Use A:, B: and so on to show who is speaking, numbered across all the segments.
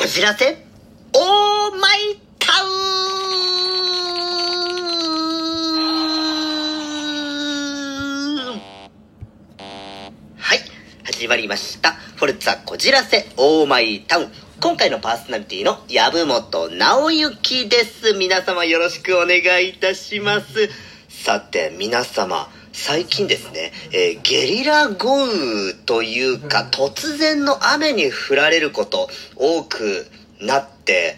A: こじらせオーマイタウンはい、始まりました。フォルツァこじらせオーマイタウン。今回のパーソナリティの籔本直之です。皆様よろしくお願いいたします。さて、皆様、最近ですね、えーゲリラ豪雨というか、突然の雨に降られること多くなって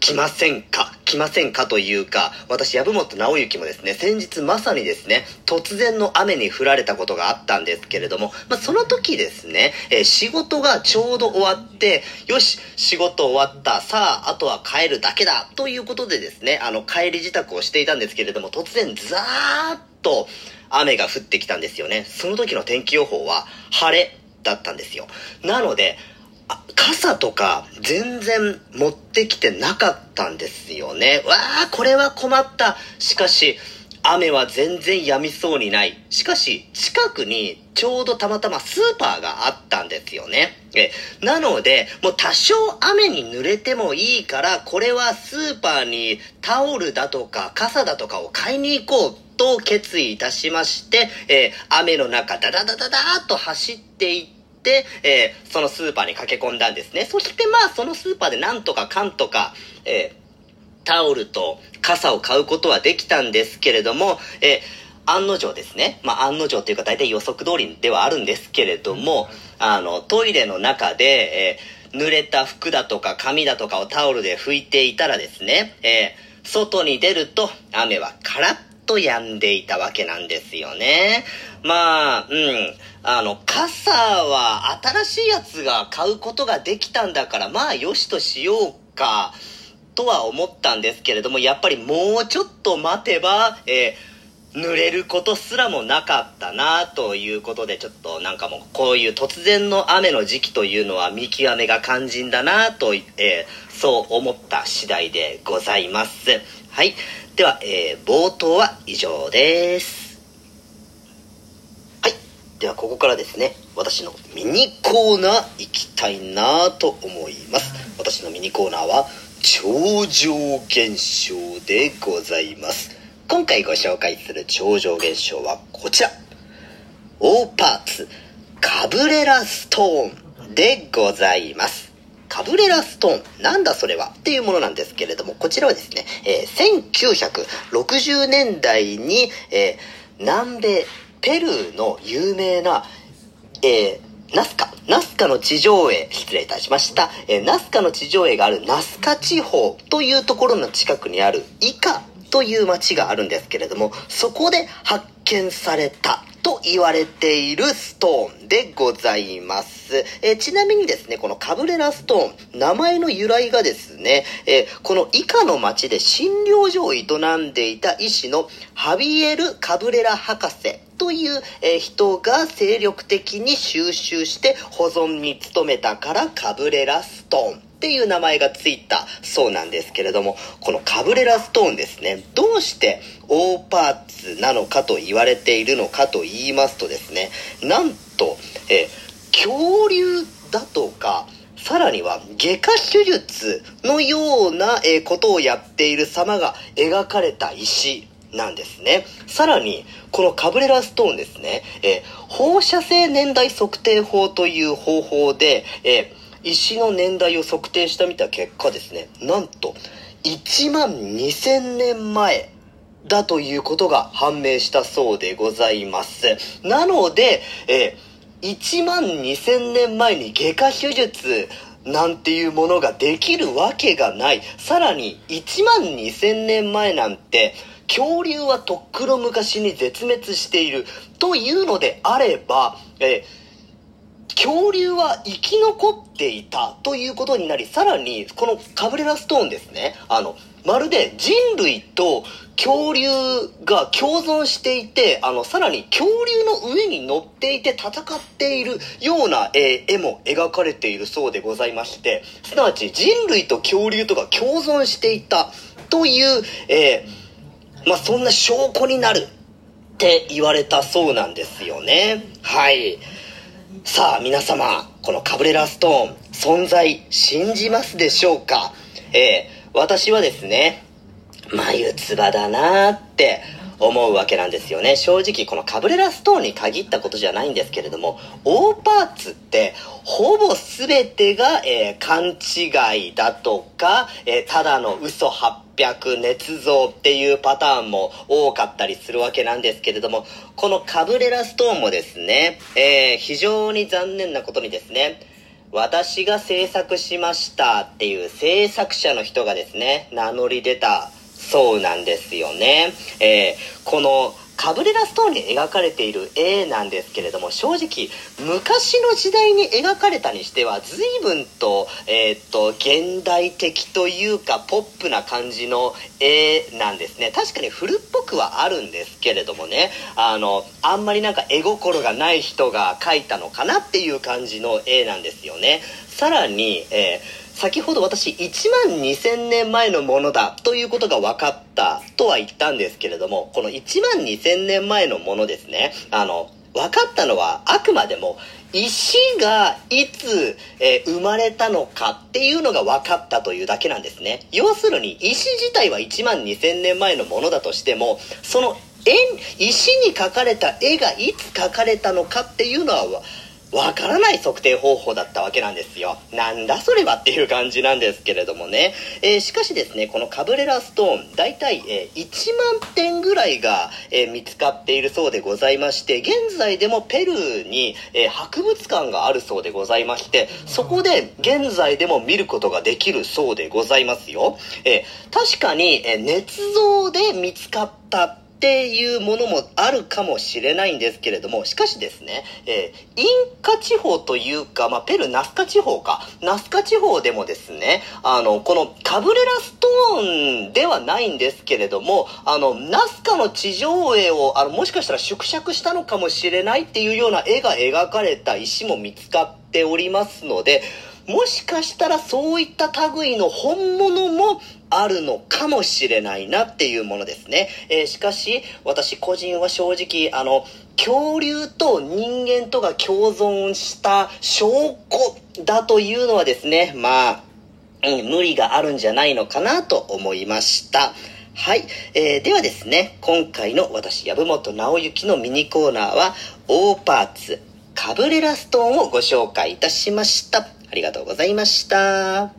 A: きませんか？来ませんかというか、私、籔本直之もですね、先日まさにですね、突然の雨に降られたことがあったんですけれども、まあ、その時ですね、えー仕事がちょうど終わって、よし、仕事終わった、さあ、あとは帰るだけだ、ということでですね、あの、帰り支度をしていたんですけれども、突然、ザーッと雨が降ってきたんですよね。その時の天気予報は、晴れだったんですよ。なので、傘とか全然持ってきてなかったんですよね。わあ、これは困った。しかし、雨は全然止みそうにない。しかし、近くにちょうどたまたまスーパーがあったんですよね。え、なので、もう多少雨に濡れてもいいから、これはスーパーにタオルだとか傘だとかを買いに行こうと決意いたしまして、えー雨の中ダダダダダーと走っていって、で、えーそのスーパーに駆け込んだんですね。そしてまあ、そのスーパーでなんとかかんとか、えータオルと傘を買うことはできたんですけれども、えー案の定ですね。まあ、案の定というか大体予測通りではあるんですけれども、あの、トイレの中で、えー濡れた服だとか紙だとかをタオルで拭いていたらですね、えー外に出ると雨はカラッと止んでいたわけなんですよね。まあ、うん。あの、傘は新しいやつが買うことができたんだから、まあ、よしとしようか、とは思ったんですけれども、やっぱりもうちょっと待てば、えー濡れることすらもなかったなということでちょっとなんかもうこういう突然の雨の時期というのは見極めが肝心だなと、えーそう思った次第でございますはいでは、えー冒頭は以上です。はい。ではここからですね私のミニコーナー行きたいなと思います。私のミニコーナーは超常現象でございます。今回ご紹介する超常現象はこちら。オーパーツカブレラストーンでございます。カブレラストーン。なんだそれは。っていうものなんですけれどもこちらはですね、えー1960年代に、えー南米ペルーの有名なえーナスカ、ナスカの地上絵、失礼いたしました。えナスカの地上絵があるナスカ地方というところの近くにあるイカという町があるんですけれども、そこで発見されたと言われているストーンでございます。えちなみにですね、このカブレラストーン、名前の由来がですね、えこのイカの町で診療所を営んでいた医師のハビエル・カブレラ博士という、え人が精力的に収集して保存に努めたからカブレラストーンっていう名前がついたそうなんですけれどもこのカブレラストーンですねどうしてオーパーツなのかと言われているのかと言いますとですねなんと、え恐竜だとかさらには外科手術のような、ことをやっている様が描かれた石なんですね。さらに、このカブレラストーンですね、え放射性年代測定法という方法で、え石の年代を測定したみた結果ですね、なんと、1万2000年前だということが判明したそうでございます。なので、えー1万2000年前に外科手術なんていうものができるわけがない。さらに1万2000年前なんて恐竜はとっくの昔に絶滅しているというのであれば、えー恐竜は生き残っていたということになり、さらに、このカブレラストーンですね、あの、まるで人類と恐竜が共存していて、あの、さらに恐竜の上に乗っていて戦っているような、え絵も描かれているそうでございまして、すなわち人類と恐竜とが共存していたという、えーまあ、そんな証拠になるって言われたそうなんですよね。はい。さあ皆様、このカブレラストーン、存在信じますでしょうか？えー、私はですね、眉唾だなーって思うわけなんですよね。正直このカブレラストーンに限ったことじゃないんですけれども、大パーツってほぼ全てが、えー、勘違いだとか、えー、ただの嘘800捏造っていうパターンも多かったりするわけなんですけれども、このカブレラストーンもですね、えー、非常に残念なことにですね、私が制作しましたっていう制作者の人がですね、名乗り出たそうなんですよね。えー、このカブレラストーンに描かれている絵なんですけれども正直昔の時代に描かれたにしては随分と,、えー、っと現代的というかポップな感じの絵なんですね確かに古っぽくはあるんですけれどもねあのあんまりなんか絵心がない人が描いたのかなっていう感じの絵なんですよねさらに、えー先ほど私1万2000年前のものだということが分かったとは言ったんですけれども、この1万2000年前のものですね、あの、分かったのはあくまでも石がいつ、えー、生まれたのかっていうのが分かったというだけなんですね。要するに石自体は1万2000年前のものだとしても、その石に描かれた絵がいつ描かれたのかっていうのはわからない測定方法だったわけなんですよ。なんだそれはっていう感じなんですけれどもね。えー、しかしですね、このカブレラストーン、大体、えー、1万点ぐらいが、えー、見つかっているそうでございまして、現在でもペルーに、え博物館があるそうでございまして、そこで現在でも見ることができるそうでございますよ。え確かに、え捏造で見つかったっていうものもあるかもしれないんですけれども、しかしですね、えー、インカ地方というか、まあ、ペルナスカ地方か、ナスカ地方でもですね、あの、このカブレラストーンではないんですけれども、あの、ナスカの地上絵を、あの、もしかしたら縮尺したのかもしれないっていうような絵が描かれた石も見つかっておりますので、もしかしたらそういった類の本物もあるのかもしれないなっていうものですね。えー、しかし、私個人は正直、あの、恐竜と人間とが共存した証拠だというのはですね、まあ、うん、無理があるんじゃないのかなと思いました。はい。えー、ではですね、今回の私、籔本直之のミニコーナーは、オーパーツ、カブレラストーンをご紹介いたしました。ありがとうございました。は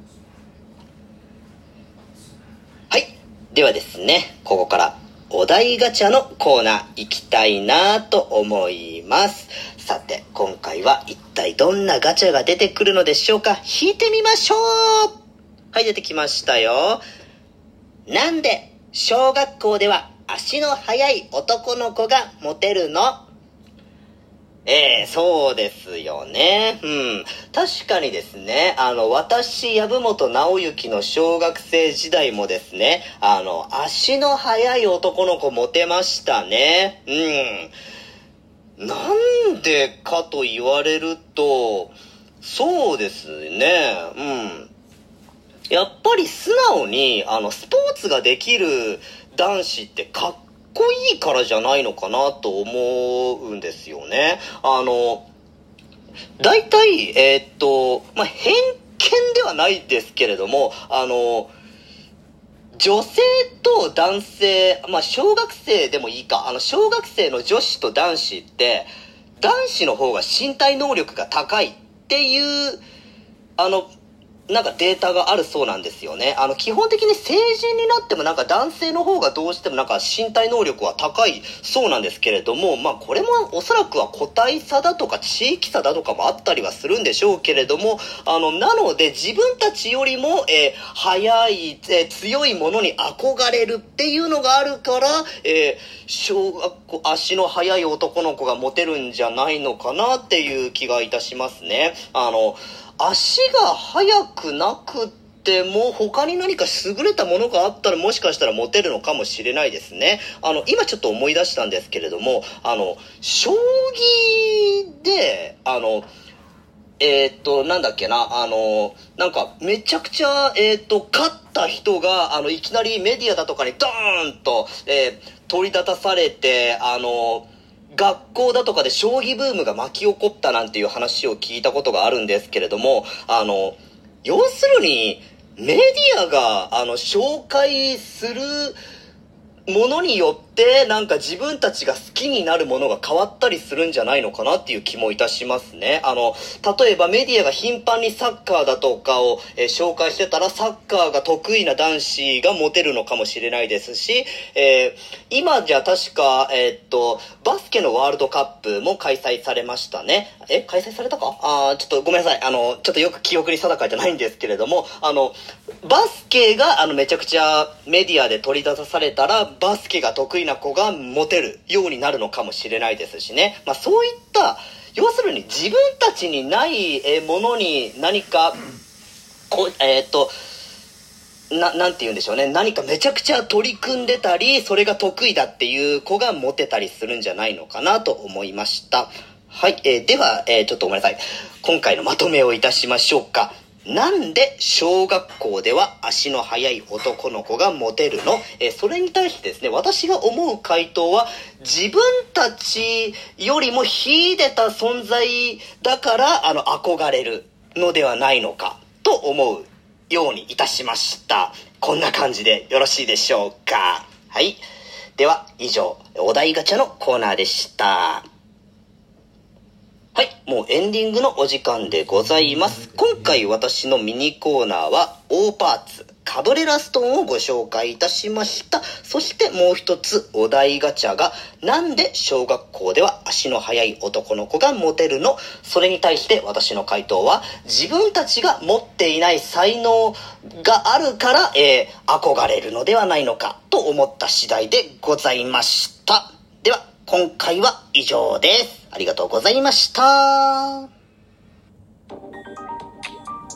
A: いではですね、ここからお題ガチャのコーナー行きたいなと思います。さて、今回は一体どんなガチャが出てくるのでしょうか？引いてみましょうはい、出てきましたよ。なんで小学校では足の速い男の子がモテるの？ええー、そうですよね。うん。確かにですね、あの、私、籔本直之の小学生時代もですね、あの、足の速い男の子モテましたね。うん。なんでかと言われると、そうですね。うん。やっぱり素直に、あの、スポーツができる男子ってかっこいいからじゃないのかなと思うんですよね。あの、大体、えー、っと、まあ、偏見ではないですけれども、あの、女性と男性、まあ、小学生でもいいか、あの、小学生の女子と男子って、男子の方が身体能力が高いっていう、あの、なんかデータがあるそうなんですよね。あの、基本的に成人になってもなんか男性の方がどうしてもなんか身体能力は高いそうなんですけれども、まあこれもおそらくは個体差だとか地域差だとかもあったりはするんでしょうけれども、あの、なので自分たちよりも、えー、速い、えー、強いものに憧れるっていうのがあるから、えー、小学校、足の速い男の子がモテるんじゃないのかなっていう気がいたしますね。あの、足が速くなくても他に何か優れたものがあったらもしかしたらモテるのかもしれないですね。あの、今ちょっと思い出したんですけれども、あの、将棋で、あの、えー、っと、なんだっけな、あの、なんか、めちゃくちゃ、えー、っと、勝った人が、あの、いきなりメディアだとかにドーンと、えー、取り立たされて、あの、学校だとかで将棋ブームが巻き起こったなんていう話を聞いたことがあるんですけれども、あの、要するに、メディアが、あの、紹介するものによって、なんか自分たちが好きになるものが変わったりするんじゃないのかなっていう気もいたしますね。あの、例えばメディアが頻繁にサッカーだとかを、えー紹介してたら、サッカーが得意な男子がモテるのかもしれないですし、えー今じゃ確か、えーっと、バスケのワールドカップも開催されましたね。え、開催されたか？あちょっとごめんなさい。あの、ちょっとよく記憶に定かじゃないんですけれども、あの、バスケが、あの、めちゃくちゃメディアで取り出されたら、バスケが得意な子がモテるようになるのかもしれないですしね。まあ、そういった、要するに自分たちにないものに何か、こえーっと、な、なんて言うんでしょうね。何かめちゃくちゃ取り組んでたり、それが得意だっていう子がモテたりするんじゃないのかなと思いました。はい。えーでは、えーちょっとごめんなさい。今回のまとめをいたしましょうか。なんで小学校では足の速い男の子がモテるの？えそれに対してですね、私が思う回答は、自分たちよりも秀でた存在だから、あの、憧れるのではないのか、と思うようにいたしました。こんな感じでよろしいでしょうか。はい。では、以上、お題ガチャのコーナーでした。はい、もうエンディングのお時間でございます。今回私のミニコーナーは、大パーツ、カブレラストーンをご紹介いたしました。そしてもう一つ、お題ガチャが、なんで小学校では足の速い男の子がモテるの？それに対して私の回答は、自分たちが持っていない才能があるから、えー憧れるのではないのか、と思った次第でございました。では、今回は以上です。ありがとうございました。